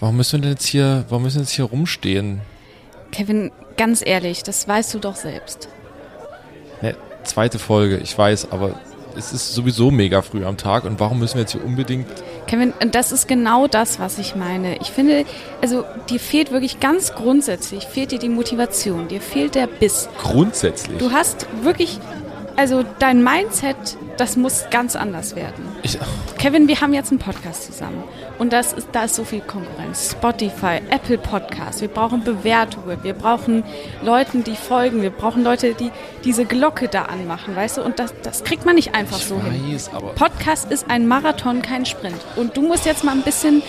warum müssen wir denn jetzt hier, warum müssen wir jetzt hier rumstehen? Kevin, ganz ehrlich, das weißt du doch selbst. Ne, zweite Folge, ich weiß, aber es ist sowieso mega früh am Tag und warum müssen wir jetzt hier unbedingt. Kevin, und das ist genau das, was ich meine. Ich finde, also dir fehlt wirklich ganz grundsätzlich, fehlt dir die Motivation, dir fehlt der Biss. Grundsätzlich. Du hast wirklich, also dein Mindset, das muss ganz anders werden. Ich, Kevin, wir haben jetzt einen Podcast zusammen und das ist, da ist so viel Konkurrenz. Spotify, Apple Podcasts, wir brauchen Bewertungen, wir brauchen Leuten, die folgen, wir brauchen Leute, die diese Glocke da anmachen, weißt du? Und das, das kriegt man nicht einfach ich so hin. weiß, aber. Podcast ist ein Marathon, kein Sprint. Und du musst jetzt mal ein bisschen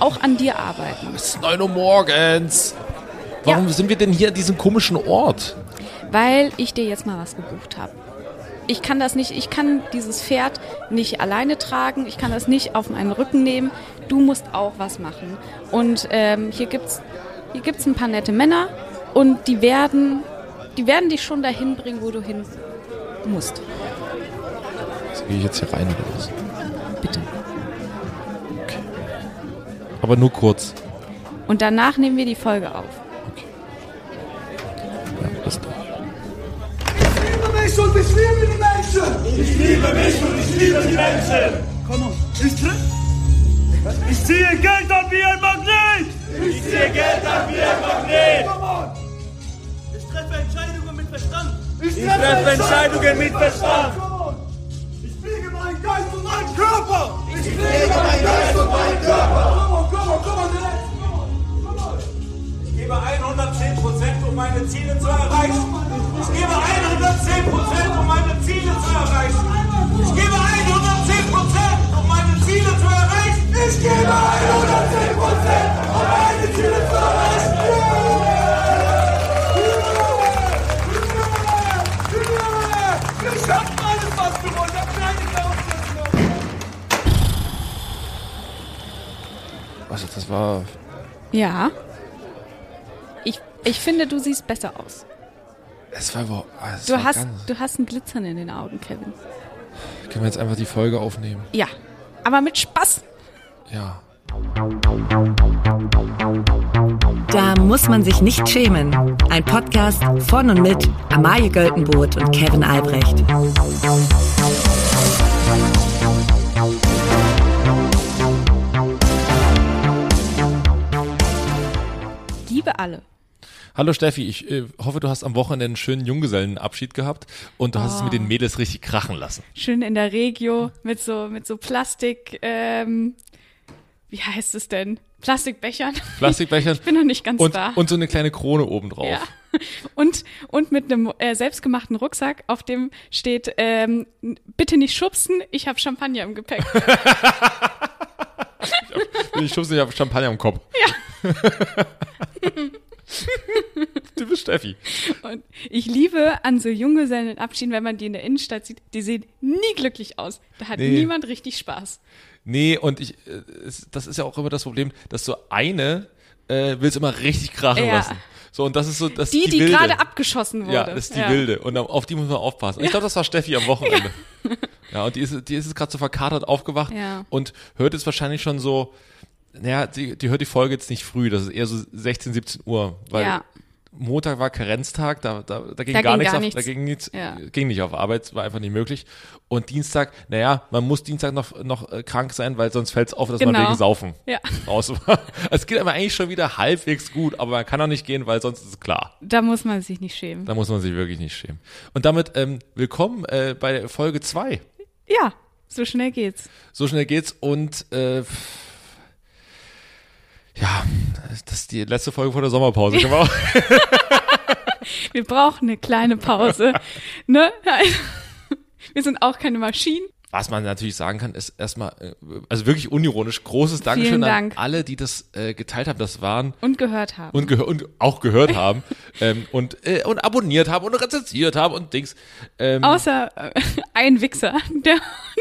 auch an dir arbeiten. Es ist 9 Uhr morgens. Warum Ja. sind wir denn hier an diesem komischen Ort? Weil ich dir jetzt mal was gebucht habe. Ich kann das nicht, ich kann dieses Pferd nicht alleine tragen, ich kann das nicht auf meinen Rücken nehmen. Du musst auch was machen. Und ähm, hier gibt's hier gibt's ein paar nette Männer und die werden, die werden dich schon dahin bringen, wo du hin musst. So, gehe ich jetzt hier rein oder was? Bitte. Aber nur kurz. Und danach nehmen wir die Folge auf. Ja, bis dann. Ich mich und ich liebe die Menschen. Ich liebe mich und ich liebe die Menschen. Komm on, ich tritt. Ich ziehe Geld an wie ein Magnet. Ich ziehe Geld an wie ein Magnet. Komm on. Ich treffe Entscheidungen mit Verstand. Ich Ich treffe Entscheidungen mit Verstand. Ich fliege meinen Geist und meinen Körper. Ich fliege meinen Geist und meinen Körper. Komm on, komm on, komm on. Komm on. Ich gebe 110 Prozent, um meine Ziele zu erreichen. Ich gebe 110 Prozent, um meine Ziele zu erreichen. Ich gebe 110 Prozent, um meine Ziele zu erreichen. Ich gebe 110 Prozent, um meine Ziele zu erreichen. Wir schaffen alles, was wir wollen. Ich hab keine Voraussetzungen. Also, das war. Ja. Ich, ich finde, du siehst besser aus. Es war überhaupt. ah, es Du war hast, du hast ein Glitzern in den Augen, Kevin. können wir jetzt einfach die Folge aufnehmen? Ja. Aber mit Spaß. Ja. Da muss man sich nicht schämen. Ein Podcast von und mit Amalie Göltenboot und Kevin Albrecht. Liebe alle. Hallo Steffi, ich äh, hoffe, du hast am Wochenende einen schönen Junggesellenabschied gehabt und du hast es mit den Mädels richtig krachen lassen. Schön in der Regio mit so, mit so Plastik, ähm, wie heißt es denn? Plastikbechern. Plastikbechern Ich bin noch nicht ganz und, da. und so eine kleine Krone obendrauf. ja. Und, und mit einem äh, selbstgemachten Rucksack, auf dem steht, ähm, bitte nicht schubsen, ich habe Champagner im Gepäck. Ich schubse nicht auf Champagner im Kopf. Ja. Du bist Steffi. Und ich liebe an so Junggesellenabschieden, wenn man die in der Innenstadt sieht, die sehen nie glücklich aus. Da hat Nee. niemand richtig Spaß. Nee, und ich, äh, das ist ja auch immer das Problem, dass so eine äh, will es immer richtig krachen Ja. lassen. So, und das ist so, das Die, die, die gerade abgeschossen wurde. Ja, das ist die Wilde. Und auf die muss man aufpassen. Und Ich glaube, das war Steffi am Wochenende. Ja, und die ist, die ist jetzt gerade so verkatert aufgewacht Ja. und hört jetzt wahrscheinlich schon so, naja, die, die hört die Folge jetzt nicht früh, das ist eher so 16, 17 Uhr, weil Ja. Montag war Karenztag, da, da, da ging Da gar ging nichts, gar auf, nichts. da ging nichts, Ja. ging nicht auf Arbeit, war einfach nicht möglich. Und Dienstag, naja, man muss Dienstag noch, noch äh, krank sein, weil sonst fällt es auf, dass man Genau. wegen Saufen Ja. raus war. Es geht aber eigentlich schon wieder halbwegs gut, aber man kann auch nicht gehen, weil sonst ist es klar. Da muss man sich nicht schämen. Da muss man sich wirklich nicht schämen. Und damit ähm, willkommen äh, bei Folge 2. Ja, so schnell geht's. So schnell geht's und äh, ja, das ist die letzte Folge vor der Sommerpause. Können wir auch- Wir brauchen eine kleine Pause. ne? Wir sind auch keine Maschinen. Was man natürlich sagen kann, ist erstmal, äh, also wirklich unironisch, großes Dankeschön Vielen an Dank. alle, die das äh, geteilt haben. Das waren Und gehört haben. und, gehör und auch gehört haben ähm, und, äh, und abonniert haben und rezensiert haben und Dings. Ähm, Außer äh, ein Wichser, der,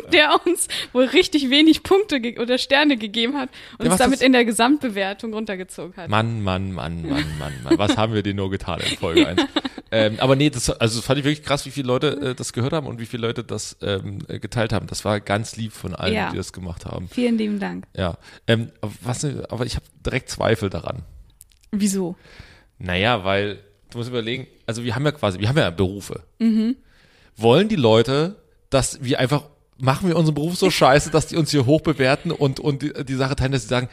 der uns wohl richtig wenig Punkte oder Sterne gegeben hat und Ja, uns damit in der Gesamtbewertung runtergezogen hat. Mann, Mann, Mann, Mann, Mann, Mann. Was haben wir denn nur getan in Folge 1? ähm, aber nee, das, also das fand ich wirklich krass, wie viele Leute äh, das gehört haben und wie viele Leute das ähm, äh, geteilt haben. Das war ganz lieb von allen, Ja. die das gemacht haben. Vielen lieben Dank. Ja. Ähm, aber was, aber ich habe direkt Zweifel daran. Wieso? Naja, weil du musst überlegen, also wir haben ja quasi, wir haben ja Berufe. Wollen die Leute, dass wir einfach, machen wir unseren Beruf so scheiße, dass die uns hier hoch bewerten und, und die, die Sache teilen, dass sie sagen,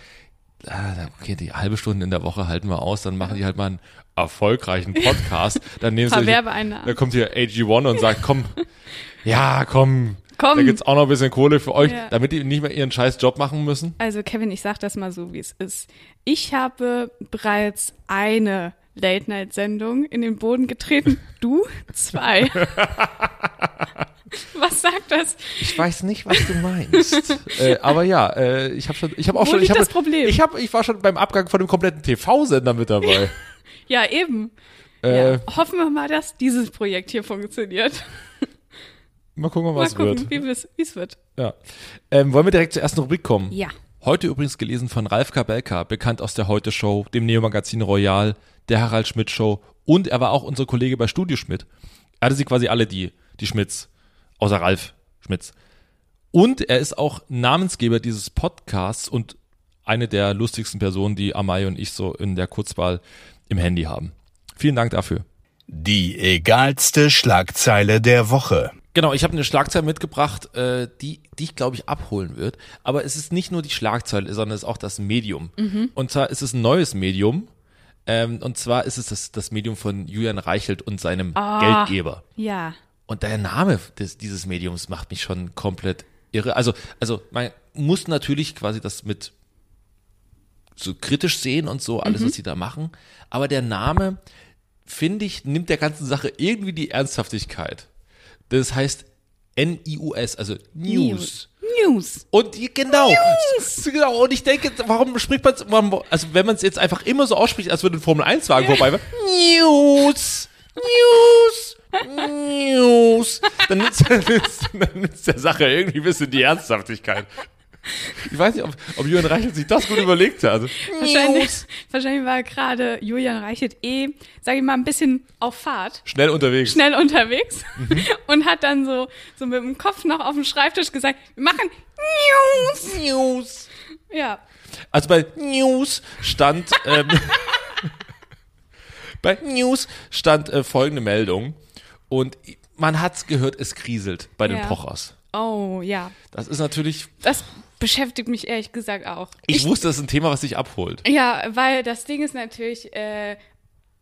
ah, okay, die halbe Stunde in der Woche halten wir aus, dann machen die halt mal einen erfolgreichen Podcast. Dann nehmen sie, dann kommt hier AG1 und sagt, komm, ja, komm, Komm. da gibt's auch noch ein bisschen Kohle für euch, Ja. damit die nicht mehr ihren scheiß Job machen müssen. Also Kevin, ich sag das mal so, wie es ist. Ich habe bereits eine Late-Night-Sendung in den Boden getreten. Du zwei. Was sagt das? Ich weiß nicht, was du meinst. äh, aber ja, äh, ich habe schon, ich habe auch Wo schon, ich habe, das Problem? ich habe, ich war schon beim Abgang von dem kompletten TV-Sender mit dabei. Ja, eben. äh, Ja. Hoffen wir mal, dass dieses Projekt hier funktioniert. Mal gucken, Mal was gucken, wird. wie es wird. Ja. Ähm, wollen wir direkt zur ersten Rubrik kommen? Ja. Heute übrigens gelesen von Ralf Kabelka, bekannt aus der Heute Show, dem Neo-Magazin Royal, der Harald Schmidt Show und er war auch unser Kollege bei Studio Schmidt. Er hatte sie quasi alle die, die Schmidts, außer Ralf Schmitz. Und er ist auch Namensgeber dieses Podcasts und eine der lustigsten Personen, die Amai und ich so in der Kurzwahl im Handy haben. Vielen Dank dafür. Die egalste Schlagzeile der Woche. Genau, ich habe eine Schlagzeile mitgebracht, äh, die, die ich glaube ich abholen wird. Aber es ist nicht nur die Schlagzeile, sondern es ist auch das Medium. Und zwar ist es ein neues Medium. Ähm, und zwar ist es das, das Medium von Julian Reichelt und seinem Geldgeber. Ja. Und der Name des, dieses Mediums macht mich schon komplett irre. Also, also man muss natürlich quasi das mit so kritisch sehen und so, alles, was sie da machen. Aber der Name, finde ich, nimmt der ganzen Sache irgendwie die Ernsthaftigkeit. Das heißt N-I-U-S, also News. News. Und genau, genau. Und ich denke, warum spricht man warum, also wenn man es jetzt einfach immer so ausspricht, als würde ein Formel-1-Wagen vorbei fahren, News, News, News, dann nimmt dann nimmt's der Sache irgendwie ein bisschen die Ernsthaftigkeit. Ich weiß nicht, ob, ob Jürgen Reichelt sich das gut überlegt hat. Also, Wahrscheinlich, wahrscheinlich war gerade Julian Reichelt eh, sag ich mal, ein bisschen auf Fahrt. Schnell unterwegs. schnell unterwegs Mhm. und hat dann so, so mit dem Kopf noch auf dem Schreibtisch gesagt, wir machen News. News. Ja. Also bei News stand ähm, bei News stand äh, folgende Meldung und man hat's gehört, es kriselt bei den Ja. Pochers. Oh, ja. Das ist natürlich, Das beschäftigt mich ehrlich gesagt auch. ich, wusste, das ist ein Thema, was sich abholt. Ja, weil das Ding ist natürlich, äh,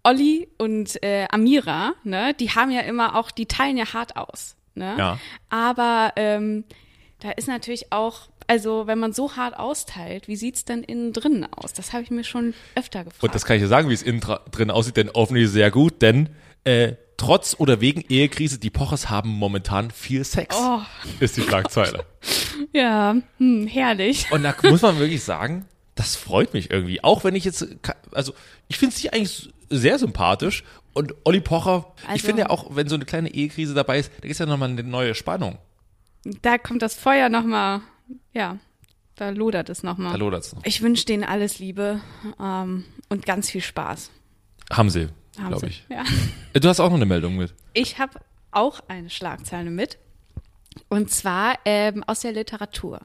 Olli und äh, Amira, ne, die haben ja immer auch, die teilen ja hart aus, ne? Ja. Aber ähm, da ist natürlich auch, also wenn man so hart austeilt, wie sieht's denn innen drinnen aus? Das habe ich mir schon öfter gefragt. Und das kann ich dir sagen, wie es innen dra- drin aussieht, denn offensichtlich sehr gut, denn äh, trotz oder wegen Ehekrise, die Pochers haben momentan viel Sex, Oh. ist die Schlagzeile. ja, hm, herrlich. Und da muss man wirklich sagen, das freut mich irgendwie. Auch wenn ich jetzt, also ich finde sie eigentlich sehr sympathisch. Und Olli Pocher, ich Also- finde ja auch, wenn so eine kleine Ehekrise dabei ist, da gibt es ja nochmal eine neue Spannung. Da kommt das Feuer nochmal, ja, da lodert es nochmal. Da lodert's noch. Ich wünsche denen alles Liebe ähm, und ganz viel Spaß. Haben sie, glaube ich. Ja. Äh, Du hast auch noch eine Meldung mit. Ich habe auch eine Schlagzeile mit. Und zwar ähm, aus der Literatur.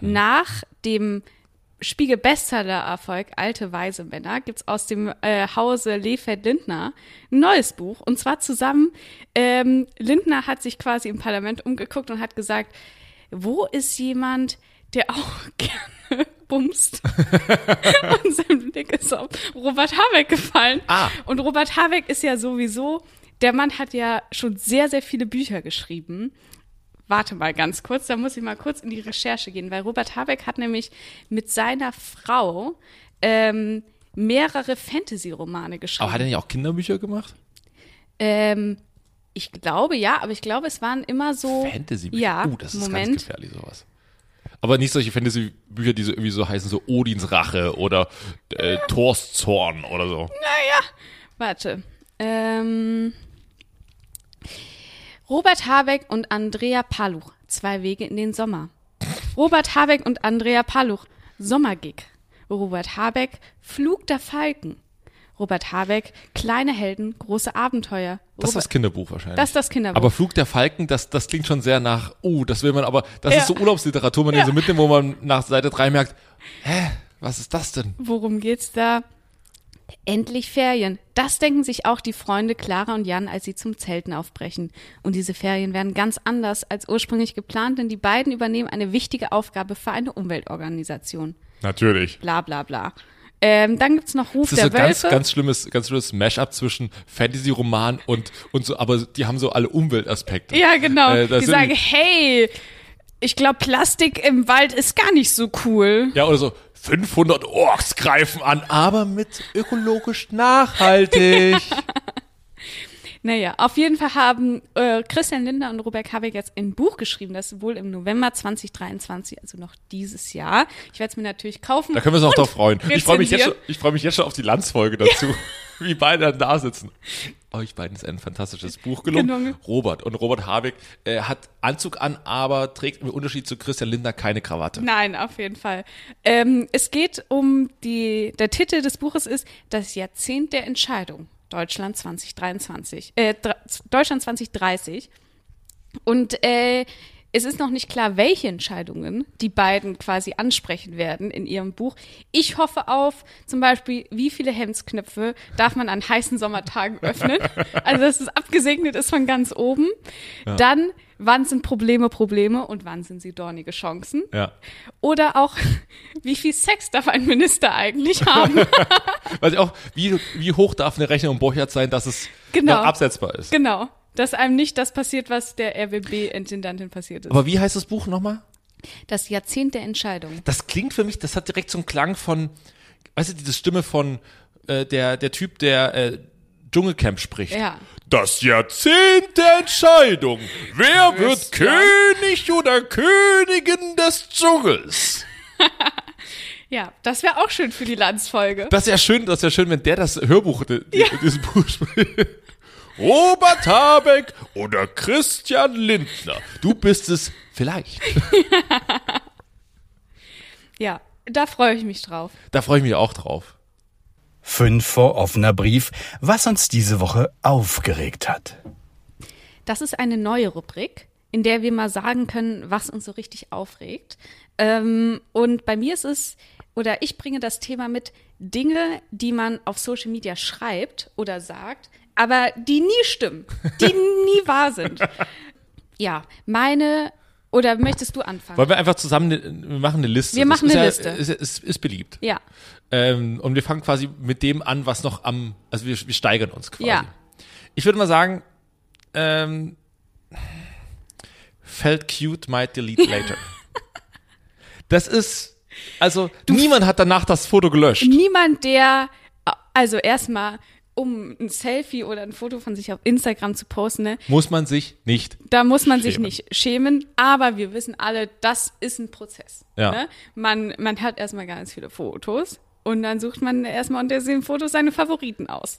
Nach dem Spiegel-Bestseller-Erfolg Alte Weise Männer gibt's aus dem äh, Hause Lefeld-Lindner ein neues Buch. Und zwar zusammen, ähm, Lindner hat sich quasi im Parlament umgeguckt und hat gesagt, wo ist jemand, der auch gerne bumst? und sein Blick ist auf Robert Habeck gefallen. Ah. Und Robert Habeck ist ja sowieso, der Mann hat ja schon sehr, sehr viele Bücher geschrieben. Warte mal ganz kurz, da muss ich mal kurz in die Recherche gehen, weil Robert Habeck hat nämlich mit seiner Frau ähm, mehrere Fantasy-Romane geschrieben. Aber hat er nicht auch Kinderbücher gemacht? ähm, ich glaube, ja, aber ich glaube, es waren immer so. Fantasy-Bücher? Ja, uh, das ist ganz Moment. gefährlich, sowas. Aber nicht solche Fantasy-Bücher, die so irgendwie so heißen, so Odins Rache oder äh, Thors Zorn oder so. Naja, warte. Ähm, Robert Habeck und Andrea Paluch. zwei Wege in den Sommer. Robert Habeck und Andrea Paluch, Sommergig. Robert Habeck, Flug der Falken. Robert Habeck, kleine Helden, große Abenteuer. Das ist das Robert- Kinderbuch wahrscheinlich. das ist das Kinderbuch. aber Flug der Falken, das, das klingt schon sehr nach, oh, das will man aber, das Ja. ist so Urlaubsliteratur, man Ja. so mitnimmt, wo man nach Seite 3 merkt, hä, was ist das denn? Worum geht's da? Endlich Ferien. Das denken sich auch die Freunde Clara und Jan, als sie zum Zelten aufbrechen. Und diese Ferien werden ganz anders als ursprünglich geplant, denn die beiden übernehmen eine wichtige Aufgabe für eine Umweltorganisation. Natürlich. Bla bla bla. Ähm, dann gibt's noch Ruf Das ist der ganz, Wölfe. ganz schlimmes, ganz schlimmes Mashup zwischen Fantasy-Roman und, und so, aber die haben so alle Umweltaspekte. ja, genau. Äh, die sagen, hey, ich glaube, Plastik im Wald ist gar nicht so cool. Ja, oder so, 500 Orks greifen an, aber mit ökologisch nachhaltig. Naja, auf jeden Fall haben äh, Christian Linder und Robert Habeck jetzt ein Buch geschrieben, das wohl im November 2023, also noch dieses Jahr. Ich werde es mir natürlich kaufen. Da können wir uns auch drauf freuen. Ich freue mich, jetzt schon- ich freu mich jetzt schon auf die Landsfolge dazu, wie beide dann da sitzen. Euch beiden ist ein fantastisches Buch gelungen. Genau. Robert und Robert Habeck äh, hat Anzug an, aber trägt im Unterschied zu Christian Lindner keine Krawatte. Nein, auf jeden Fall. Ähm, es geht um die, der Titel des Buches ist Das Jahrzehnt der Entscheidung. Deutschland 2023, äh, Deutschland 2030. Und äh, es ist noch nicht klar, welche Entscheidungen die beiden quasi ansprechen werden in ihrem Buch. Ich hoffe auf zum Beispiel, wie viele Hemdsknöpfe darf man an heißen Sommertagen öffnen. Also, dass es abgesegnet ist von ganz oben. Dann, wann sind Probleme Probleme und wann sind sie dornige Chancen? Ja. Oder auch, wie viel Sex darf ein Minister eigentlich haben? Weil auch, wie, wie hoch darf eine Rechnung Borchert sein, dass es Genau. noch absetzbar ist. genau. Dass einem nicht das passiert, was der RWB-Intendantin passiert ist. Aber wie heißt das Buch nochmal? Das Jahrzehnt der Entscheidung. Das klingt für mich, das hat direkt so einen Klang von, weißt du, diese Stimme von äh, der, der Typ, der äh, Dschungelcamp spricht. Ja. Das Jahrzehnt der Entscheidung. Wer wird. König oder Königin des Dschungels? Ja, das wäre auch schön für die Landsfolge. Das ja schön, das ja schön, wenn der das Hörbuch, die, die, dieses Buch spricht. Robert Habeck oder Christian Lindner. Du bist es vielleicht. Ja, da freue ich mich drauf. Da freue ich mich auch drauf. Fünf vor offener Brief, was uns diese Woche aufgeregt hat. Das ist eine neue Rubrik, in der wir mal sagen können, was uns so richtig aufregt. Ähm, und bei mir ist es, oder ich bringe das Thema mit Dinge, die man auf Social Media schreibt oder sagt, aber die nie stimmen, die nie wahr sind. Ja, meine, oder möchtest du anfangen? Wollen wir einfach zusammen, wir machen eine Liste. Wir Das machen ist eine ja, Liste. Ist, ist, ist beliebt. Ja, Ähm, und wir fangen quasi mit dem an, was noch am, also wir, wir steigern uns quasi. Ja. Ich würde mal sagen, ähm, felt cute, might delete later. das ist, also niemand hat danach das Foto gelöscht. niemand, der, also erstmal, um ein Selfie oder ein Foto von sich auf Instagram zu posten, ne, Muss man sich nicht. Da muss man sich Schämen. nicht schämen, aber wir wissen alle, das ist ein Prozess. Ja. Ne? Man, man hat erstmal ganz viele Fotos und dann sucht man erstmal unter den Fotos seine Favoriten aus.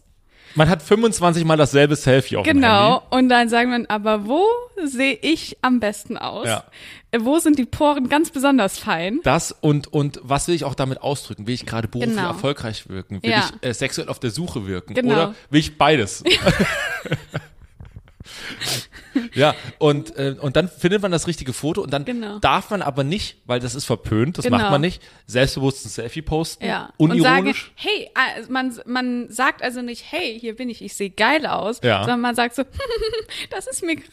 Man hat 25 mal dasselbe Selfie auf dem Genau. Und dann sagt man, aber wo sehe ich am besten aus? Ja. Wo sind die Poren ganz besonders fein? Das und, und was will ich auch damit ausdrücken? Will ich gerade beruflich Genau. erfolgreich wirken? Will Ja. ich äh, sexuell auf der Suche wirken? Genau. Oder will ich beides? ja, und, äh, und dann findet man das richtige Foto und dann Genau. darf man aber nicht, weil das ist verpönt, das Genau. macht man nicht, selbstbewusst ein Selfie posten, Ja. Und sagen, unironisch. hey, man, man sagt also nicht, hey, hier bin ich, ich sehe geil aus, Ja. sondern man sagt so, das ist mir gerade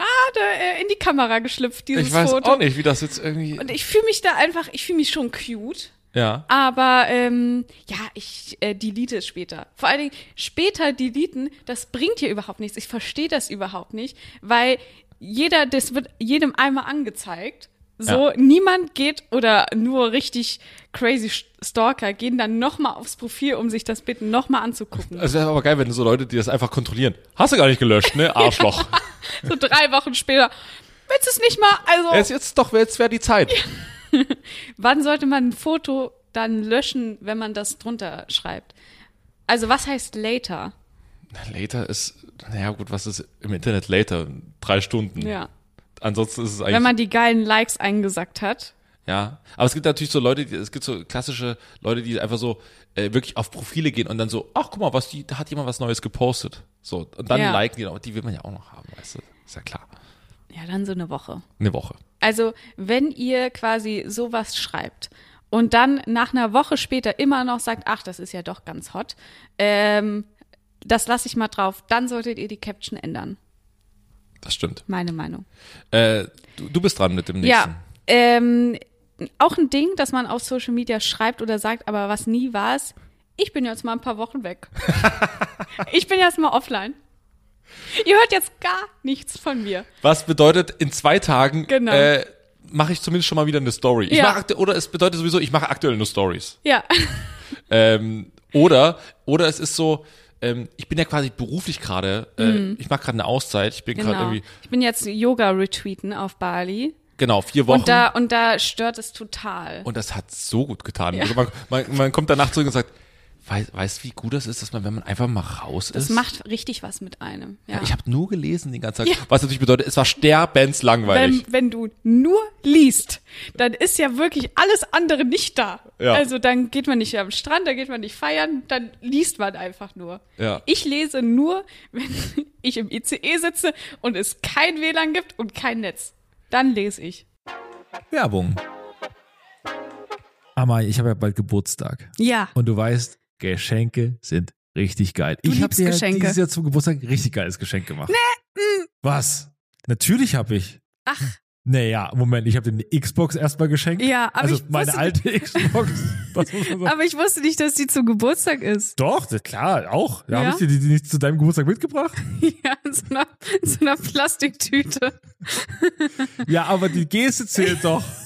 äh, in die Kamera geschlüpft, dieses ich weiß Foto. auch nicht, wie das jetzt irgendwie. Und ich fühle mich da einfach, ich fühle mich schon cute. Ja. Aber ähm, ja, ich äh, delete es später. Vor allen Dingen später deleten, das bringt hier überhaupt nichts. Ich verstehe das überhaupt nicht, weil jeder, das wird jedem einmal angezeigt. So, Ja. niemand geht oder nur richtig crazy Stalker gehen dann nochmal aufs Profil, um sich das Bild nochmal anzugucken. Es wäre aber geil, wenn so Leute, die das einfach kontrollieren. Hast du gar nicht gelöscht, ne? Arschloch. So drei Wochen später. Willst du es nicht mal? Also, jetzt, jetzt doch, jetzt wäre die Zeit. wann sollte man ein Foto dann löschen, wenn man das drunter schreibt? Also, was heißt later? Later ist, naja gut, was ist im Internet later? Drei Stunden. Ja. ansonsten ist es eigentlich Wenn man die geilen Likes eingesackt hat. Ja, aber es gibt natürlich so Leute, die, es gibt so klassische Leute, die einfach so äh, wirklich auf Profile gehen und dann so, ach guck mal, was die, da hat jemand was Neues gepostet. So und dann Ja. liken die, die will man ja auch noch haben, weißt du? Ist ja klar. Ja, dann so eine Woche. Eine Woche. Also, wenn ihr quasi sowas schreibt und dann nach einer Woche später immer noch sagt, ach, das ist ja doch ganz hot, ähm, das lasse ich mal drauf, dann solltet ihr die Caption ändern. Das stimmt. Meine Meinung. Äh, du, du bist dran mit dem nächsten. Ja, ähm, auch ein Ding, dass man auf Social Media schreibt oder sagt, aber was nie war es, ich bin jetzt mal ein paar Wochen weg. ich bin jetzt mal offline. Ihr hört jetzt gar nichts von mir. Was bedeutet in zwei Tagen Genau. äh, mache ich zumindest schon mal wieder eine Story. Ich Ja. oder es bedeutet sowieso, ich mache aktuell nur Stories. Ja, Ähm, oder oder es ist so, ähm, ich bin ja quasi beruflich gerade, äh, Mhm. ich mache gerade eine Auszeit, ich bin gerade genau. irgendwie Ich bin jetzt Yoga-Retweeten auf Bali. genau vier Wochen Und da, und da stört es total. Und das hat so gut getan. Ja. Also man, man, man kommt danach zurück und sagt, weißt wie gut das ist, dass man, wenn man einfach mal raus Das ist. macht richtig was mit einem. Ja. ja, ich habe nur gelesen den ganzen Tag. Ja. Was natürlich bedeutet, es war sterbenslangweilig. wenn, wenn du nur liest, dann ist ja wirklich alles andere nicht da. Ja. Also dann geht man nicht am Strand, dann geht man nicht feiern, dann liest man einfach nur. Ja. Ich lese nur, wenn ich im ICE sitze und es kein WLAN gibt und kein Netz. Dann lese ich. Werbung. Amma, ich habe ja bald Geburtstag. Ja. Und du weißt, Geschenke sind richtig geil. Du ich habe dir Geschenke. dieses Jahr zum Geburtstag ein richtig geiles Geschenk gemacht. Nee. Was? Natürlich habe ich. Ach, Naja, Moment, ich habe dir eine Xbox erstmal geschenkt. Ja, aber Also ich meine alte Xbox. Man sagen. aber ich wusste nicht, dass die zum Geburtstag ist. Doch, klar, auch. Da Ja? habe ich dir die, die nicht zu deinem Geburtstag mitgebracht. Ja, in so einer, in so einer Plastiktüte. Ja, aber die Geste zählt doch.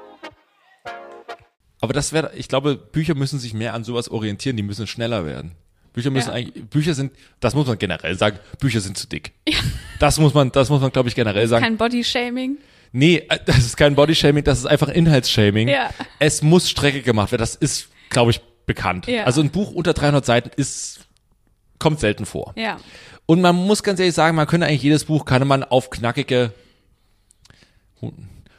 Aber das wäre, ich glaube, Bücher müssen sich mehr an sowas orientieren, die müssen schneller werden. Bücher müssen Ja. eigentlich, Bücher sind, das muss man generell sagen, Bücher sind zu dick. Das muss man, das muss man, glaube ich, generell sagen. Kein Bodyshaming. Nee, äh, das ist kein Bodyshaming, das ist einfach Inhaltsshaming. Ja. Es muss Strecke gemacht werden, das ist, glaube ich, bekannt. Ja. Also ein Buch unter 300 Seiten ist, kommt selten vor. Ja. Und man muss ganz ehrlich sagen, man könnte eigentlich jedes Buch, kann man auf knackige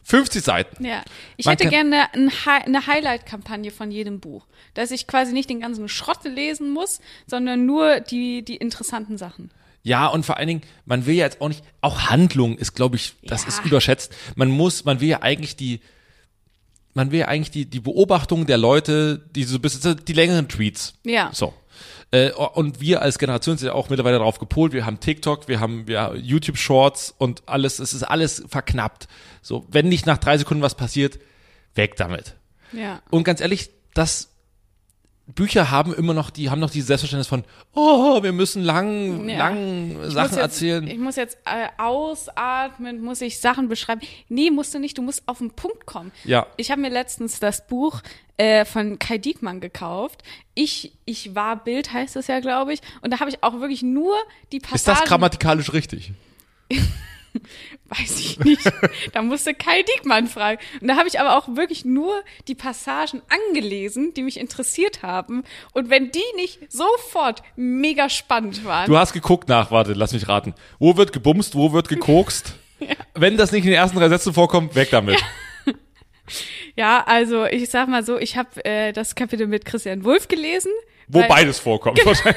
50 Seiten. Ja, ich Man hätte gerne ein Hi- eine Highlight-Kampagne von jedem Buch, dass ich quasi nicht den ganzen Schrott lesen muss, sondern nur die, die interessanten Sachen. Ja, und vor allen Dingen, man will ja jetzt auch nicht, auch Handlung ist, glaube ich, das Ja. ist überschätzt. Man muss, man will ja eigentlich die, man will ja eigentlich die, die Beobachtung der Leute, die so bis die längeren Tweets. Ja. So. Äh, und wir als Generation sind ja auch mittlerweile darauf gepolt. Wir haben TikTok, wir haben wir YouTube Shorts und alles, es ist alles verknappt. So, wenn nicht nach drei Sekunden was passiert, weg damit. Ja. Und ganz ehrlich, das Bücher haben immer noch, die haben noch dieses Selbstverständnis von, oh, wir müssen lang, Ja. lang Ich Sachen jetzt, erzählen. Ich muss jetzt äh, ausatmen, muss ich Sachen beschreiben. Nee, musst du nicht, du musst auf den Punkt kommen. Ja. Ich habe mir letztens das Buch äh, von Kai Diekmann gekauft. Ich, ich war Bild, heißt es ja, glaube ich. Und da habe ich auch wirklich nur die Passagen. Ist das grammatikalisch richtig? Weiß ich nicht. da musste Kai Diekmann fragen. Und da habe ich aber auch wirklich nur die Passagen angelesen, die mich interessiert haben. Und wenn die nicht sofort mega spannend waren. Du hast geguckt nach, warte, lass mich raten. Wo wird gebumst, wo wird gekokst? Wenn das nicht in den ersten drei Sätzen vorkommt, weg damit. Ja, also ich sag mal so, ich habe äh, das Kapitel mit Christian Wulff gelesen. Wo weil- beides vorkommt. Wahrscheinlich.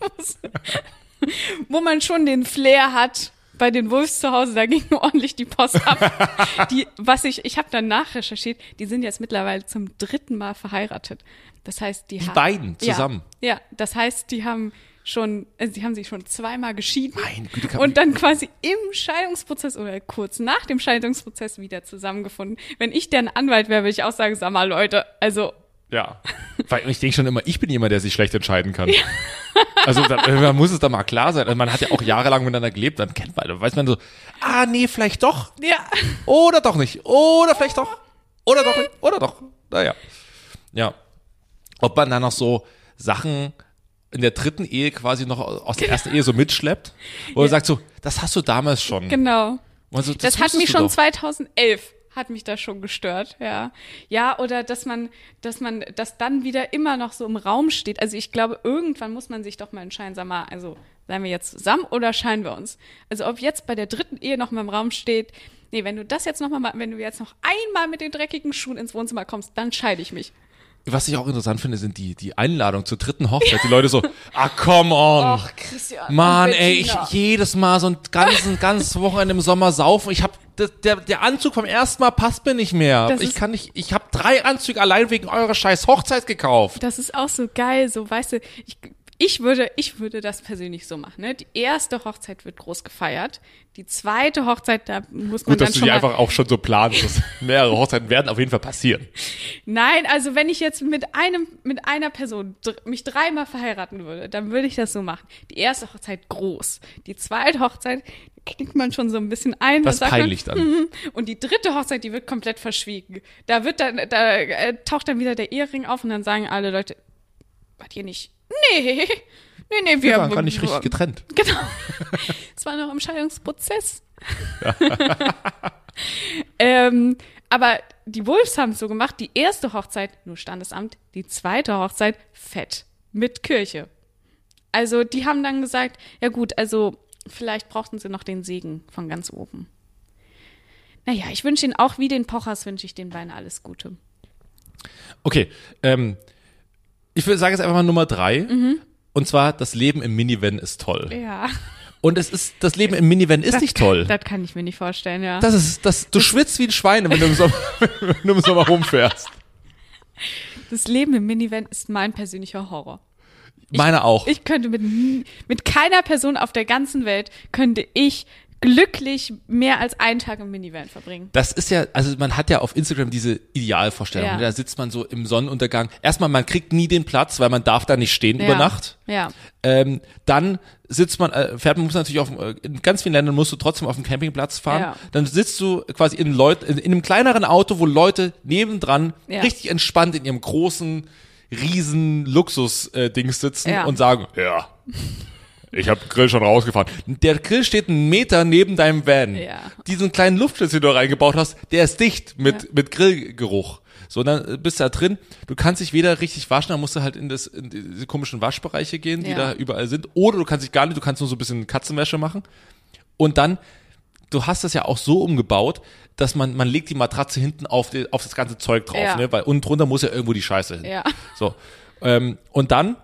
wo man schon den Flair hat. Bei den Wolves zu Hause, da ging ordentlich die Post ab. Die, was ich, ich habe dann nachrecherchiert, die sind jetzt mittlerweile zum dritten Mal verheiratet. Das heißt, die, Die haben- beiden zusammen? Ja, ja, das heißt, die haben schon, also die haben sich schon zweimal geschieden Güte, und dann quasi im Scheidungsprozess oder kurz nach dem Scheidungsprozess wieder zusammengefunden. Wenn ich deren Anwalt wäre, würde ich auch sagen, sag mal Leute, also Ja. Weil ich denke schon immer, ich bin jemand, der sich schlecht entscheiden kann. Also da, man muss es da mal klar sein. Also man hat ja auch jahrelang miteinander gelebt, dann kennt man, dann weiß man so, ah nee, vielleicht doch. ja, Oder doch nicht. Oder vielleicht doch. Oder doch nicht. Oder doch. Naja. Ja. Ob man dann noch so Sachen in der dritten Ehe quasi noch aus der ersten Ehe so mitschleppt, wo man sagt so, das hast du damals schon. genau. So, Das, hat wusstest mich schon doch. 2011 hat mich das schon gestört, ja. Ja, oder dass man, dass man, das dann wieder immer noch so im Raum steht. Also ich glaube, irgendwann muss man sich doch mal entscheiden, sag mal, also seien wir jetzt zusammen oder scheinen wir uns? Also ob jetzt bei der dritten Ehe noch mal im Raum steht, nee, wenn du das jetzt noch mal, wenn du jetzt noch einmal mit den dreckigen Schuhen ins Wohnzimmer kommst, dann scheide ich mich. Was ich auch interessant finde, sind die, die Einladungen zur dritten Hochzeit. Die Leute so, ah, come on. Och, Christian. Mann, ey, ich jedes Mal so ein ganzen, ganzes Wochenende im Sommer saufen. Ich hab, der, der Anzug vom ersten Mal passt mir nicht mehr. Das ich kann nicht, ich hab drei Anzüge allein wegen eurer scheiß Hochzeit gekauft. Das ist auch so geil, so weißt du, ich, ich würde, ich würde das persönlich so machen. Ne? Die erste Hochzeit wird groß gefeiert, die zweite Hochzeit, da muss man Gut, dass dann du schon die einfach auch schon so planst. dass mehrere Hochzeiten werden auf jeden Fall passieren. Nein, also wenn ich jetzt mit einem, mit einer Person mich dreimal verheiraten würde, dann würde ich das so machen. Die erste Hochzeit groß, die zweite Hochzeit da knickt man schon so ein bisschen ein. Das peinlich man, dann. mhm. Und die dritte Hochzeit, die wird komplett verschwiegen. Da wird dann, da äh, taucht dann wieder der Ehering auf und dann sagen alle Leute, wart ihr nicht? Nee, nee, nee, wir, Wir waren gar nicht richtig getrennt. Genau. Es war noch im Scheidungsprozess. ähm, aber die Wolves haben es so gemacht, die erste Hochzeit nur Standesamt, die zweite Hochzeit fett mit Kirche. Also die haben dann gesagt, ja gut, also vielleicht brauchten sie noch den Segen von ganz oben. Naja, ich wünsche ihnen auch wie den Pochers, wünsche ich den beiden alles Gute. Okay, ähm, ich würde sagen jetzt einfach mal Nummer drei. Und zwar, das Leben im Minivan ist toll. Ja, Und es ist, das Leben im Minivan ist nicht toll. das kann ich mir nicht vorstellen, ja. Das ist, das, du schwitzt wie ein Schwein, wenn du im Sommer, wenn du im Sommer rumfährst. Das Leben im Minivan ist mein persönlicher Horror. Meine auch. Ich könnte mit, mit keiner Person auf der ganzen Welt könnte ich glücklich mehr als einen Tag im Minivan verbringen. Das ist ja, also man hat ja auf Instagram diese Idealvorstellung. Ja. Da sitzt man so im Sonnenuntergang. Erstmal, man kriegt nie den Platz, weil man darf da nicht stehen über Ja. Nacht. Ja. Ähm, dann sitzt man, äh, fährt man muss natürlich auf, äh, in ganz vielen Ländern musst du trotzdem auf dem Campingplatz fahren. Ja. Dann sitzt du quasi in, Leut, in, in einem kleineren Auto, wo Leute nebendran Ja. richtig entspannt in ihrem großen, riesen Luxus-Dings sitzen Ja. und sagen, ja, ich habe Grill schon rausgefahren. Der Grill steht einen Meter neben deinem Van. Ja. Diesen kleinen Luftschlitz, den du reingebaut hast, der ist dicht mit, Ja. mit Grillgeruch. So, dann bist du da drin. Du kannst dich weder richtig waschen, dann musst du halt in, das, in diese komischen Waschbereiche gehen, die Ja. da überall sind. Oder du kannst dich gar nicht, du kannst nur so ein bisschen Katzenwäsche machen. Und dann, du hast das ja auch so umgebaut, dass man, man legt die Matratze hinten auf, die, auf das ganze Zeug drauf, Ja. ne? Weil unten drunter muss ja irgendwo die Scheiße hin. Ja. So. Ähm, und dann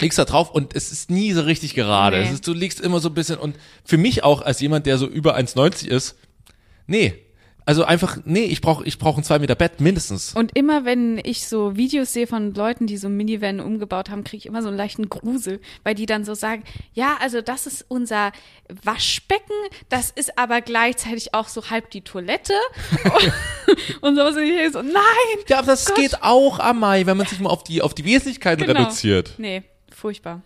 legst da drauf und es ist nie so richtig gerade. Nee. Ist, du liegst immer so ein bisschen und für mich auch als jemand, der so über 1,90 ist, nee. Also einfach, nee, ich brauche ich brauch ein 2 Meter Bett mindestens. Und immer wenn ich so Videos sehe von Leuten, die so Minivan umgebaut haben, kriege ich immer so einen leichten Grusel, weil die dann so sagen, ja, also das ist unser Waschbecken, das ist aber gleichzeitig auch so halb die Toilette. und sowas. Und ich so, nein! Ja, aber das Gott. geht auch am Mai, wenn man sich mal auf die, auf die Wesentlichkeiten Genau. reduziert. Nee, furchtbar.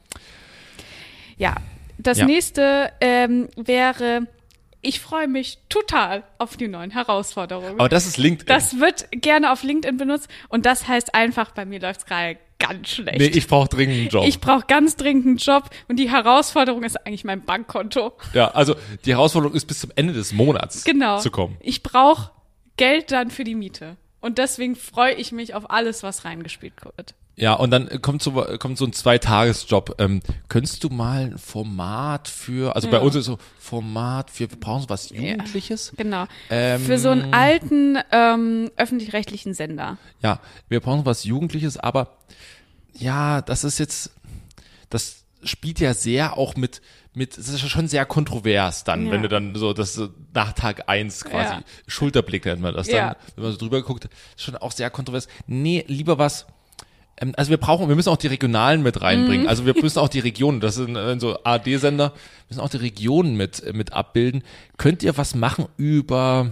Ja, das Ja. nächste ähm, wäre, ich freue mich total auf die neuen Herausforderungen. Aber das ist LinkedIn. Das wird gerne auf LinkedIn benutzt und das heißt einfach, bei mir läuft's gerade ganz schlecht. nee, ich brauche dringend einen Job. Ich brauche ganz dringend einen Job und die Herausforderung ist eigentlich mein Bankkonto. ja, also die Herausforderung ist bis zum Ende des Monats Genau. zu kommen. Ich brauche Geld dann für die Miete. Und deswegen freue ich mich auf alles, was reingespielt wird. Ja, und dann kommt so, kommt so ein Zweitagesjob. Ähm, könntest du mal ein Format für, also bei uns ist so Format für, wir brauchen so was Jugendliches? Genau. Ähm, für so einen alten ähm, öffentlich-rechtlichen Sender. Ja, wir brauchen was Jugendliches, aber ja, das ist jetzt, das spielt ja sehr auch mit, mit, es ist ja schon sehr kontrovers dann, Ja. wenn du dann so, das so nach Tag eins quasi, Ja. Schulterblick nennt man das dann, Ja. wenn man so drüber guckt, schon auch sehr kontrovers. Nee, lieber was, ähm, also wir brauchen, wir müssen auch die Regionalen mit Mhm. reinbringen. Also wir müssen auch die Regionen, das sind äh, so ARD-Sender, müssen auch die Regionen mit, äh, mit abbilden. Könnt ihr was machen über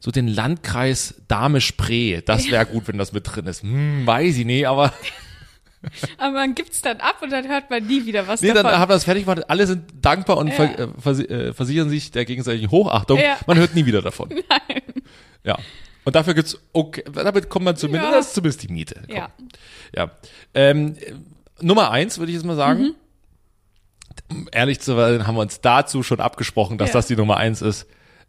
so den Landkreis Dahme-Spree? Das wäre gut, wenn das mit drin ist. Hm, weiß ich nicht, aber Aber man gibt's dann ab und dann hört man nie wieder was nee, dann davon. haben wir das fertig gemacht. Alle sind dankbar und Ja. ver, äh, äh, versichern sich der gegenseitigen Hochachtung. Ja. Man hört nie wieder davon. Nein. Ja. Und dafür gibt's okay, damit kommt man zumindest, Ja. das ist zumindest die Miete. Komm. Ja. Ja. Ähm, äh, Nummer eins würde ich jetzt mal sagen. Um Ehrlich zu sein, haben wir uns dazu schon abgesprochen, dass Ja. das die Nummer eins ist.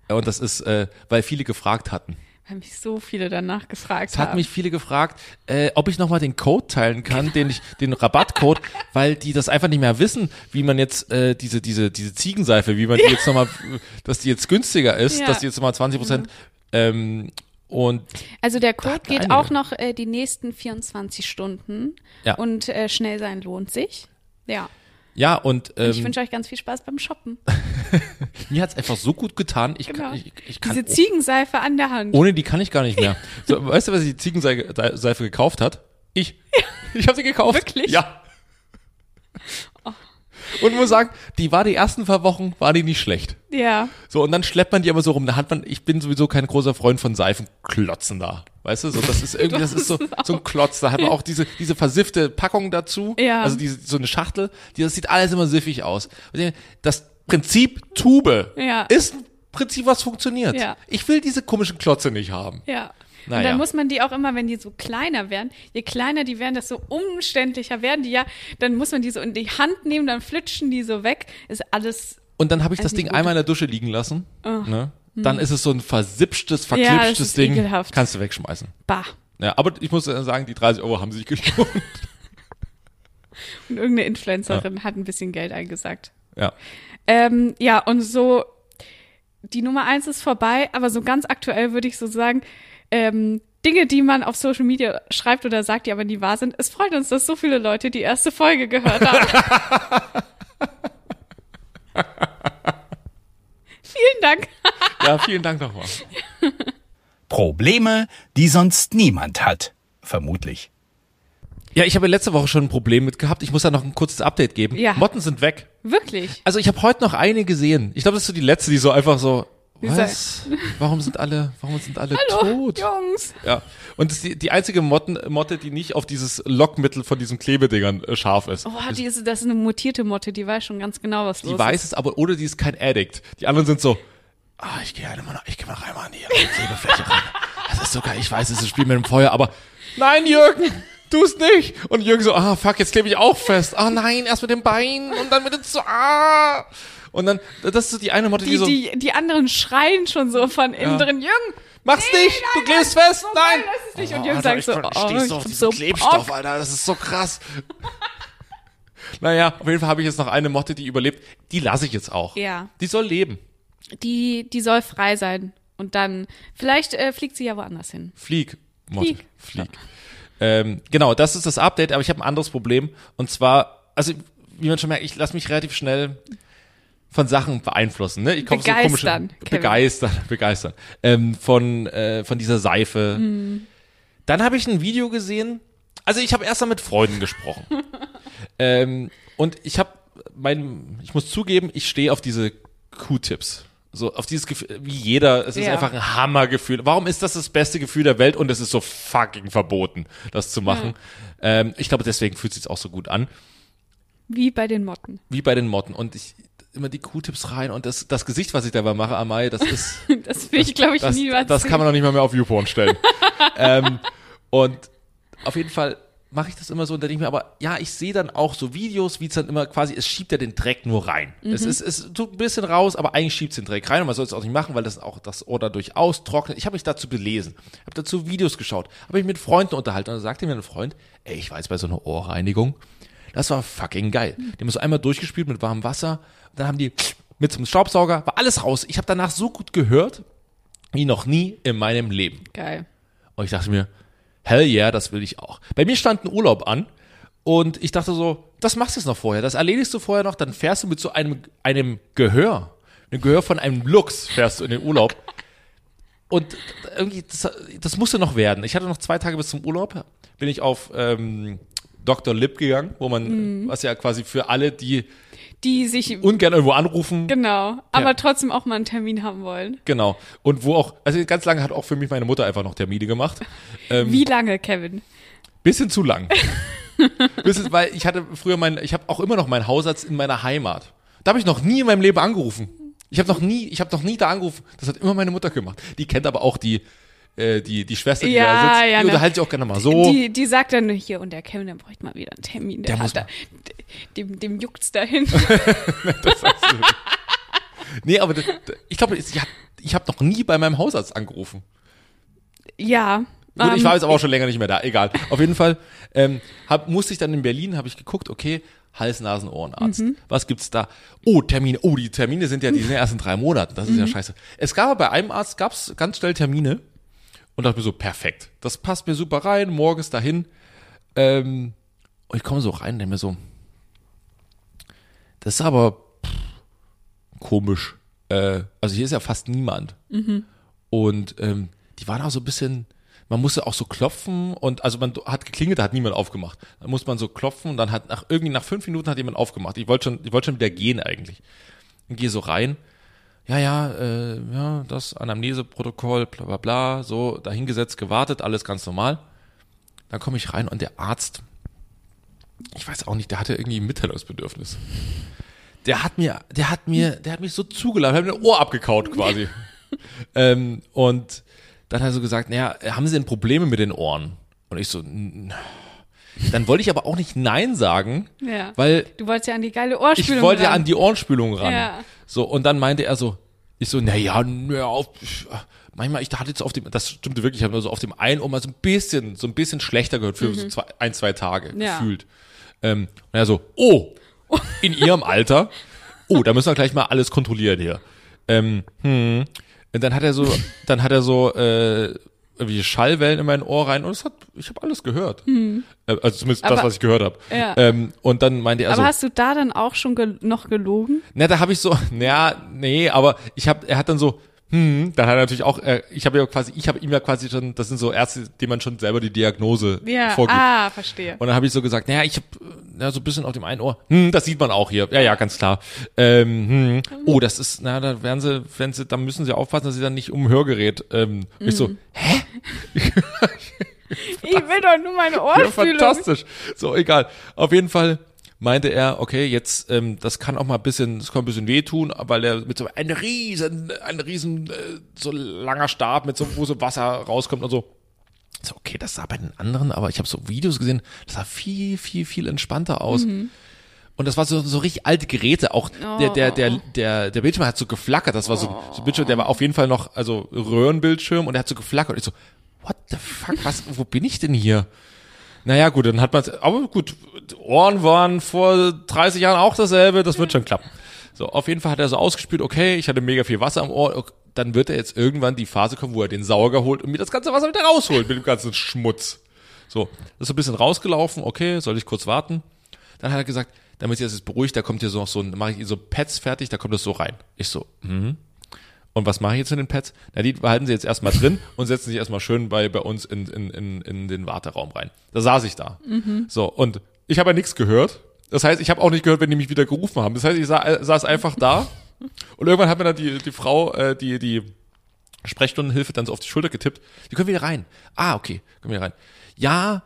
Und das ist, äh, weil viele gefragt hatten. Weil mich so viele danach gefragt Es hat haben. mich viele gefragt, äh, ob ich nochmal den Code teilen kann, den ich, den Rabattcode, weil die das einfach nicht mehr wissen, wie man jetzt äh, diese, diese, diese Ziegenseife, wie man die jetzt nochmal, dass die jetzt günstiger ist, Ja. dass die jetzt nochmal 20 Prozent ähm, und Also der Code geht einige. auch noch äh, die nächsten 24 Stunden. Ja. Und äh, schnell sein lohnt sich. Ja. ja, und ähm, ich wünsche euch ganz viel Spaß beim Shoppen. mir hat's einfach so gut getan, ich, Genau. kann, ich, ich kann Diese Ziegenseife an der Hand. Ohne die kann ich gar nicht mehr. So, weißt du, sich die Ziegenseife Seife gekauft hat? Ich. Ich habe sie gekauft. Wirklich? Ja. Und muss sagen, die war die ersten paar Wochen, war die nicht schlecht. Ja. So, und dann schleppt man die immer so rum. Da hat man, ich bin sowieso kein großer Freund von Seifenklotzen da. Weißt du, so, das ist irgendwie, das ist so, so ein Klotz. Da hat man auch diese, diese versiffte Packung dazu. Ja. Also diese, so eine Schachtel. Die, das sieht alles immer siffig aus. Das Prinzip Tube Ja. ist ein Prinzip, was funktioniert. Ja. Ich will diese komischen Klotze nicht haben. Ja. Und Naja. dann muss man die auch immer, wenn die so kleiner werden, je kleiner die werden, desto umständlicher werden die ja. Dann muss man die so in die Hand nehmen, dann flitschen die so weg. Ist alles. Und dann habe ich das Also Ding gut. einmal in der Dusche liegen lassen. Ne? Dann ist es so ein versippschtes, Ja, verklipschtes ist Ding. ekelhaft. Kannst du wegschmeißen. Bah. Ja, aber ich muss sagen, die 30 Euro haben sich gelohnt. Und irgendeine Influencerin hat ein bisschen Geld eingesagt. ja. Ähm, ja, und so, die Nummer eins ist vorbei, aber so ganz aktuell würde ich so sagen, ähm, Dinge, die man auf Social Media schreibt oder sagt, die aber nie wahr sind. Es freut uns, dass so viele Leute die erste Folge gehört haben. Vielen Dank. ja, vielen Dank nochmal. Probleme, die sonst niemand hat. Vermutlich. Ja, ich habe letzte Woche schon ein Problem mit gehabt. Ich muss da noch ein kurzes Update geben. Ja. Motten sind weg. Wirklich. Also ich habe heute noch eine gesehen. Ich glaube, das ist so die letzte, die so einfach so, was? Warum sind alle, warum sind alle Hallo, tot? Jungs. Ja. Und das ist die, die einzige Motten, Motte, die nicht auf dieses Lockmittel von diesen Klebedingern äh, scharf ist. Oh, die ist, das ist eine mutierte Motte, die weiß schon ganz genau, was Die los weiß es aber, oder die ist kein Addict. Die anderen sind so, ah, ich gehe halt immer noch, ich gehe mal einmal an die Klebefläche ran. Das ist sogar, ich weiß, es ist ein Spiel mit dem Feuer, aber nein, Jürgen, tu es nicht. Und Jürgen so, ah, fuck, jetzt klebe ich auch fest. Ah, nein, erst mit dem Bein und dann mit dem so, ah. Und dann, das ist so die eine Motte, die, Die, so, die, die anderen schreien schon so von innen Ja. drin, Jürgen, mach's nee, nicht, du nein, klebst nein, fest, so nein. geil, das ist nicht. Und Oh, Jürgen Alter, sagt so, oh, stehst ich so auf hab diesen so Klebstoff, Bock. Alter, das ist so krass. naja, auf jeden Fall habe ich jetzt noch eine Motte, die überlebt. Die lasse ich jetzt auch. Ja. Die soll leben. Die, die soll frei sein. Und dann, vielleicht äh, fliegt sie ja woanders hin. Flieg. Motte. Flieg. Flieg. Ähm, genau, das ist das Update, aber ich habe ein anderes Problem. Und zwar, also wie man schon merkt, ich lasse mich relativ schnell von Sachen beeinflussen. Ne? Ich kaufe so komische Begeistern, begeistern, begeistern. Ähm, von äh, von dieser Seife. Mhm. Dann habe ich ein Video gesehen. Also ich habe erst mal mit Freunden gesprochen. ähm, und ich habe mein, ich muss zugeben, ich stehe auf diese Q-Tips. So auf dieses Gefühl, wie jeder, es ist Ja. einfach ein Hammergefühl. Warum ist das das beste Gefühl der Welt und es ist so fucking verboten, das zu machen? Ähm, ich glaube, deswegen fühlt es sich auch so gut an, Wie bei den Motten. wie bei den Motten. Und ich immer die Q-Tips rein und das, das Gesicht, was ich dabei mache, Amai, das ist, Das will ich, glaube ich, das, niemals das kann man noch nicht mal mehr auf YouPorn stellen. ähm, und auf jeden Fall mache ich das immer so und dann denke ich mir, aber ja, ich sehe dann auch so Videos, wie es dann immer quasi, es schiebt ja den Dreck nur rein. Es ist, es tut ein bisschen raus, aber eigentlich schiebt es den Dreck rein und man soll es auch nicht machen, weil das auch das Ohr dadurch austrocknet. Ich habe mich dazu belesen, habe dazu Videos geschaut, habe mich mit Freunden unterhalten und dann sagte mir ein Freund, ey, ich war jetzt bei so einer Ohrreinigung, das war fucking geil. Die haben so einmal durchgespült mit warmem Wasser und dann haben die mit zum Staubsauger, war alles raus. Ich habe danach so gut gehört, wie noch nie in meinem Leben. Geil. Und ich dachte mir, hell yeah, das will ich auch. Bei mir stand ein Urlaub an Und ich dachte so, das machst du jetzt noch vorher, das erledigst du vorher noch, dann fährst du mit so einem, einem Gehör, einem Gehör von einem Lux fährst du in den Urlaub. Und irgendwie, das, das musste noch werden. Ich hatte noch zwei Tage bis zum Urlaub, bin ich auf ähm, Dr. Lip gegangen, wo man, was ja quasi für alle, die Die sich, ungern irgendwo anrufen, genau, aber trotzdem auch mal einen Termin haben wollen. genau. Und wo auch, also ganz lange hat auch für mich meine Mutter einfach noch Termine gemacht. Ähm, Wie lange, Kevin? Bisschen zu lang. Bisschen, weil ich hatte früher mein, ich habe auch immer noch meinen Hausarzt in meiner Heimat. Da habe ich noch nie in meinem Leben angerufen. Ich habe noch nie, ich habe noch nie da angerufen. Das hat immer meine Mutter gemacht. Die kennt aber auch die, äh, die, die Schwester, die Ja, da sitzt. ja, die ne. unterhält sich auch gerne mal so. Die, die sagt dann hier, und der Kevin, der bräuchte mal wieder einen Termin. Der, Der hat da, dem, dem juckt's dahin. nee, aber das, ich glaube, ich habe ich hab noch nie bei meinem Hausarzt angerufen. ja. Gut, ich ähm, war jetzt aber auch schon länger nicht mehr da. Egal. Auf jeden Fall ähm, hab, musste ich dann in Berlin, habe ich geguckt, okay, Hals, Nasen, Ohrenarzt. Mhm. Was gibt's da? Oh, Termine. Oh, die Termine sind ja, die sind ja erst in drei Monaten. Das ist Mhm. ja scheiße. Es gab aber bei einem Arzt, gab's ganz schnell Termine und dachte mir so, perfekt. Das passt mir super rein, morgens dahin. Ähm, und ich komme so rein denke mir so, das ist aber pff, komisch. Äh, also hier ist ja fast niemand. Und ähm, die waren auch so ein bisschen, man musste auch so klopfen und also man hat geklingelt, da hat niemand aufgemacht. Dann muss man so klopfen und dann hat nach irgendwie nach fünf Minuten hat jemand aufgemacht. Ich wollte schon, ich wollte schon wieder gehen eigentlich. Und gehe so rein. Ja, ja, äh, ja, das Anamneseprotokoll, bla bla bla, so dahingesetzt, gewartet, alles ganz normal. Dann komme ich rein und der Arzt, ich weiß auch nicht, der hatte irgendwie ein Mitteilungsbedürfnis. Der hat mir, der hat mir, der hat mich so zugeladen, hat mir ein Ohr abgekaut quasi. ähm, und dann hat er so gesagt, naja, haben Sie denn Probleme mit den Ohren? Und ich so, "N- dann wollte ich aber auch nicht Nein sagen, Ja. weil Du wolltest ja an die geile ich Ohrspülung wollte ja ran. an die Ohrenspülung ran. Ja. So, und dann meinte er so, ich so, naja, ja, auf, manchmal, ich hatte jetzt auf dem, das stimmte wirklich, ich habe nur so auf dem einen Ohr mal so ein bisschen, so ein bisschen schlechter gehört für so zwei, ein, zwei Tage Mhm. Ja. gefühlt. Ähm, und er so, oh, in ihrem Alter, oh, da müssen wir gleich mal alles kontrollieren hier. Ähm, hm. Und dann hat er so, dann hat er so, äh, irgendwie Schallwellen in mein Ohr rein und es hat, ich habe alles gehört. Äh, Also zumindest das. Aber- was ich gehört habe. Ja. Ähm, und dann meinte er aber so, hast du da dann auch schon gel noch gelogen? na, da habe ich so, naja, nee, aber ich habe, er hat dann so, hm, dann hat er natürlich auch, äh, ich habe ja quasi, ich habe ihm ja quasi schon, das sind so Ärzte, denen man schon selber die Diagnose Ja. vorgibt. Ah, verstehe. Und dann habe ich so gesagt, naja, ich habe ja, so ein bisschen auf dem einen Ohr, hm, das sieht man auch hier. Ja, ja, ganz klar. Ähm, hm, oh, das ist, na, da werden sie, wenn sie, da müssen sie aufpassen, dass sie dann nicht um Hörgerät. Ähm, Ich so, hä? Ich will doch nur meine Ja, Ohrspülung. fantastisch. So, egal. Auf jeden Fall meinte er, okay, jetzt, ähm, das kann auch mal ein bisschen, das kann ein bisschen wehtun, weil er mit so einem riesen, ein riesen, äh, so langer Stab mit so, wo so Wasser rauskommt und so. So, okay, das sah bei den anderen, aber ich habe so Videos gesehen, das sah viel, viel, viel entspannter aus. Und das war so, so richtig alte Geräte. Auch der, der, der, der, der Bildschirm hat so geflackert. Das war so, so ein Bildschirm, der war auf jeden Fall noch, also Röhrenbildschirm und der hat so geflackert. Und ich so, what the fuck, was, wo bin ich denn hier? Naja, gut, dann hat man aber gut, Ohren waren vor 30 Jahren auch dasselbe, das wird schon klappen. So, auf jeden Fall hat er so ausgespielt, okay, ich hatte mega viel Wasser am Ohr, ok, dann wird er jetzt irgendwann die Phase kommen, wo er den Sauger holt und mir das ganze Wasser wieder rausholt mit dem ganzen Schmutz. So, das ist so ein bisschen rausgelaufen, okay, soll ich kurz warten? Dann hat er gesagt, damit sich das jetzt beruhigt, da kommt hier so noch so ein, mache ich so Pads fertig, da kommt das so rein. Ich so, mhm. Und was mache ich jetzt mit den Pads? Na, die behalten sie jetzt erstmal drin und setzen sich erstmal schön bei, bei uns in, in, in, in den Warteraum rein. Da saß ich da. So, und ich habe ja nichts gehört. Das heißt, ich habe auch nicht gehört, wenn die mich wieder gerufen haben. Das heißt, ich sa saß einfach da und irgendwann hat mir dann die, die Frau, äh, die, die Sprechstundenhilfe dann so auf die Schulter getippt. Die können wieder rein. Ah, okay, können wieder rein. Ja,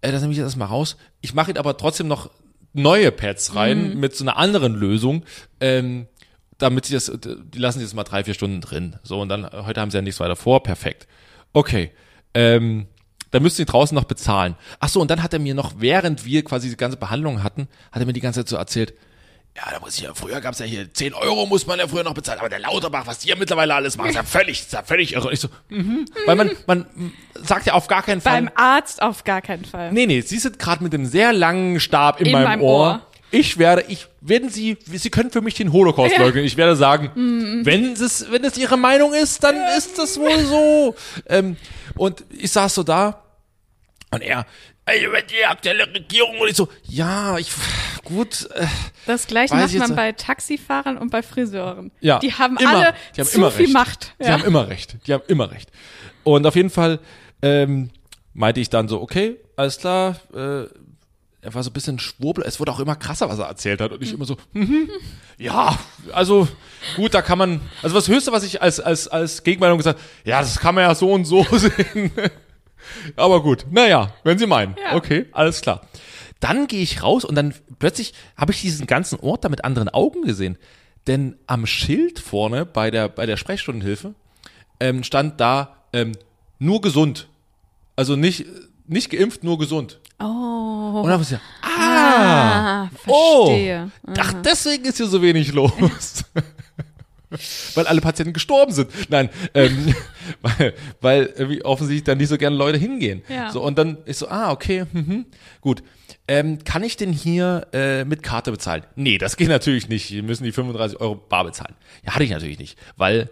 äh, das nehme ich jetzt erstmal raus. Ich mache ihn aber trotzdem noch neue Pads rein mit so einer anderen Lösung. Ähm, damit sie das, die lassen sie jetzt mal drei, vier Stunden drin. So, und dann, heute haben sie ja nichts weiter vor, perfekt. Okay. Ähm, dann müssten sie draußen noch bezahlen. Ach so, und dann hat er mir noch, während wir quasi die ganze Behandlung hatten, hat er mir die ganze Zeit so erzählt, ja, da muss ich ja, früher gab's ja hier 10 Euro muss man ja früher noch bezahlen, aber der Lauterbach, was die ja mittlerweile alles machen, ist ja völlig, ist ja völlig irre. Ich so, mhm. weil man, man sagt ja auf gar keinen Fall, Beim Arzt auf gar keinen Fall. Nee, nee, Sie sind gerade mit einem sehr langen Stab in, In meinem, meinem Ohr. Ohr. Ich werde, ich, werden Sie, Sie können für mich den Holocaust Ja. leugnen. Ich werde sagen, wenn es, wenn es Ihre Meinung ist, dann ist das wohl so. Ähm, und ich saß so da Und er, ey, die aktuelle Regierung. Und ich so, ja, ich, gut, äh, Das gleiche macht man bei Taxifahrern und bei Friseuren. Ja, Die haben immer. alle Die haben zu immer viel recht. Macht. Die Ja. haben immer recht. Die haben immer recht. Und auf jeden Fall ähm, meinte ich dann so, okay, alles klar. Äh, er war so ein bisschen schwurbel. Es wurde auch immer krasser, was er erzählt hat. Und ich immer so, mhm, ja, also gut, da kann man, also das Höchste, was ich als, als, als Gegenmeinung gesagt ja, das kann man ja so und so sehen. Aber gut, naja, wenn Sie meinen. Ja. Okay, alles klar. Dann gehe ich raus und dann plötzlich habe ich diesen ganzen Ort da mit anderen Augen gesehen. Denn am Schild vorne bei der, bei der Sprechstundenhilfe ähm, stand da ähm, nur gesund. Also nicht, nicht geimpft, nur gesund. Oh. Und dann habe ich ah, Ah, verstehe. Oh, ach, deswegen ist hier so wenig los. weil alle Patienten gestorben sind. Nein, ähm, weil, weil irgendwie offensichtlich dann nicht so gerne Leute hingehen. Ja. So, und dann ist so, ah, okay, mhm, gut. Ähm, kann ich denn hier äh, mit Karte bezahlen? Nee, das geht natürlich nicht. Wir müssen die 35 Euro bar bezahlen. Ja, hatte ich natürlich nicht, weil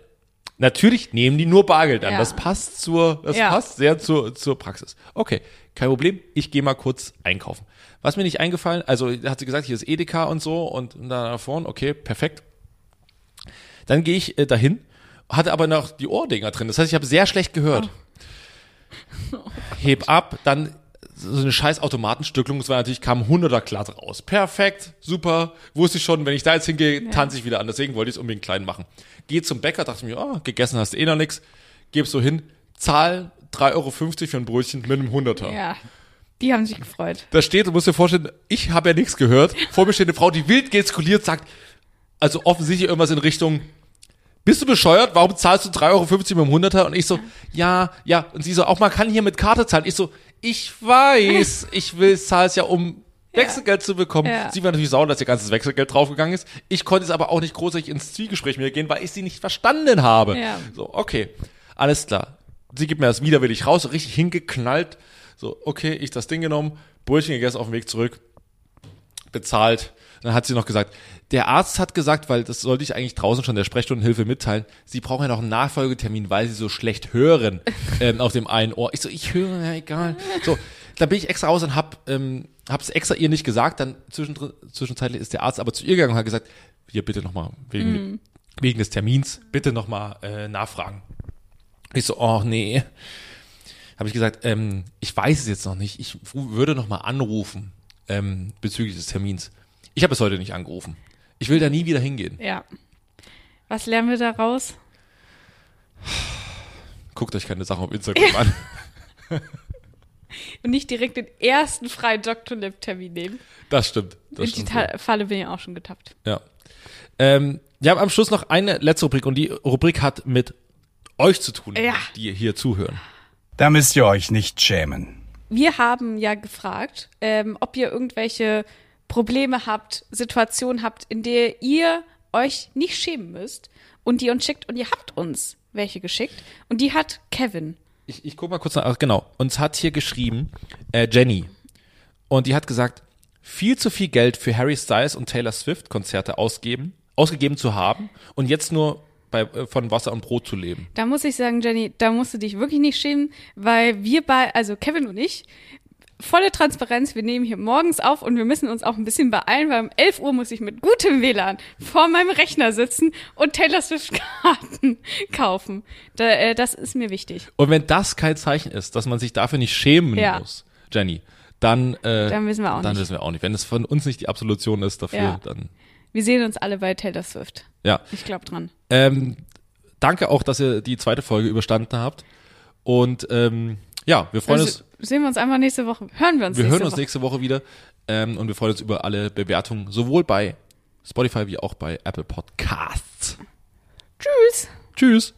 natürlich nehmen die nur Bargeld an. Ja. Das passt zur, das Ja. passt sehr zur, zur Praxis. Okay, kein Problem. Ich gehe mal kurz einkaufen. Was mir nicht eingefallen, also hat sie gesagt, hier ist Edeka und so und da nach vorne, okay, perfekt. Dann gehe ich äh, dahin, hatte aber noch die Ohrdinger drin. Das heißt, ich habe sehr schlecht gehört. Heb ab, dann so eine scheiß Automatenstücklung. Es war natürlich, kam 100er glatt raus. Perfekt, super. Wusste ich schon, wenn ich da jetzt hingehe, tanze ich wieder an. Deswegen wollte ich es unbedingt klein machen. Geh zum Bäcker, dachte mir, oh, gegessen hast du eh noch nix. Geb so hin, zahl 3,50 Euro für ein Brötchen mit einem 100er. Ja. Die haben sich gefreut. Da steht, du musst dir vorstellen, ich habe ja nichts gehört. Vor mir steht eine Frau, die wild gestikuliert, sagt, also offensichtlich irgendwas in Richtung, bist du bescheuert? Warum zahlst du 3,50 Euro mit dem 100er? Und ich so, ja, ja. Und sie so, auch man kann hier mit Karte zahlen. Ich so, ich weiß, ich will, zahle es ja, um Wechselgeld zu bekommen. Ja. Sie war natürlich sauer, dass ihr ganzes Wechselgeld draufgegangen ist. Ich konnte es aber auch nicht großartig ins Zwiegespräch mit ihr gehen, weil ich sie nicht verstanden habe. Ja. So, okay, alles klar. Sie gibt mir das widerwillig raus, so richtig hingeknallt. So, okay, ich das Ding genommen, Brötchen gegessen, auf dem Weg zurück, bezahlt. Dann hat sie noch gesagt, der Arzt hat gesagt, weil das sollte ich eigentlich draußen schon der Sprechstundenhilfe mitteilen, sie brauchen ja noch einen Nachfolgetermin, weil sie so schlecht hören ähm, auf dem einen Ohr. Ich so, ich höre, ja egal. So, da bin ich extra raus und hab ähm, hab's extra ihr nicht gesagt. Dann zwischendrin, zwischenzeitlich ist der Arzt aber zu ihr gegangen und hat gesagt, hier bitte nochmal wegen, wegen des Termins, bitte nochmal äh, nachfragen. Ich so, oh nee. Habe ich gesagt, ähm, ich weiß es jetzt noch nicht. Ich würde noch mal anrufen ähm, bezüglich des Termins. Ich habe es heute nicht angerufen. Ich will da nie wieder hingehen. Ja. Was lernen wir daraus? Guckt euch keine Sachen auf Instagram an. Und nicht direkt den ersten freien Dr. Lip-Termin nehmen. Das stimmt. Das In die stimmt Ta Falle bin ich auch schon getappt. ja. Ähm, wir haben am Schluss noch eine letzte Rubrik und die Rubrik hat mit euch zu tun, Ja. die hier zuhören. Da müsst ihr euch nicht schämen. Wir haben ja gefragt, ähm, ob ihr irgendwelche Probleme habt, Situationen habt, in der ihr euch nicht schämen müsst und die uns schickt und ihr habt uns welche geschickt und die hat Kevin. Ich, ich guck mal kurz nach. Ach, genau. Uns hat hier geschrieben äh, Jenny. Und die hat gesagt, viel zu viel Geld für Harry Styles und Taylor Swift Konzerte ausgeben, ausgegeben zu haben und jetzt nur bei, äh, von Wasser und Brot zu leben. Da muss ich sagen, Jenny, da musst du dich wirklich nicht schämen, weil wir bei, also Kevin und ich, volle Transparenz, wir nehmen hier morgens auf und wir müssen uns auch ein bisschen beeilen, weil um 11 Uhr muss ich mit gutem WLAN vor meinem Rechner sitzen und Taylor Swift Karten kaufen. Da, äh, das ist mir wichtig. Und wenn das kein Zeichen ist, dass man sich dafür nicht schämen Ja. muss, Jenny, dann, äh, Dann wissen wir auch dann nicht. wissen wir auch nicht. Wenn es von uns nicht die Absolution ist dafür, Ja. dann Wir sehen uns alle bei Taylor Swift. ja. Ich glaube dran. Ähm, danke auch, dass ihr die zweite Folge überstanden habt. Und ähm, ja, wir freuen uns. Sehen wir uns einfach nächste Woche. Hören wir uns Wir nächste hören uns Woche. nächste Woche wieder ähm, und wir freuen uns über alle Bewertungen, sowohl bei Spotify wie auch bei Apple Podcasts. Tschüss. Tschüss.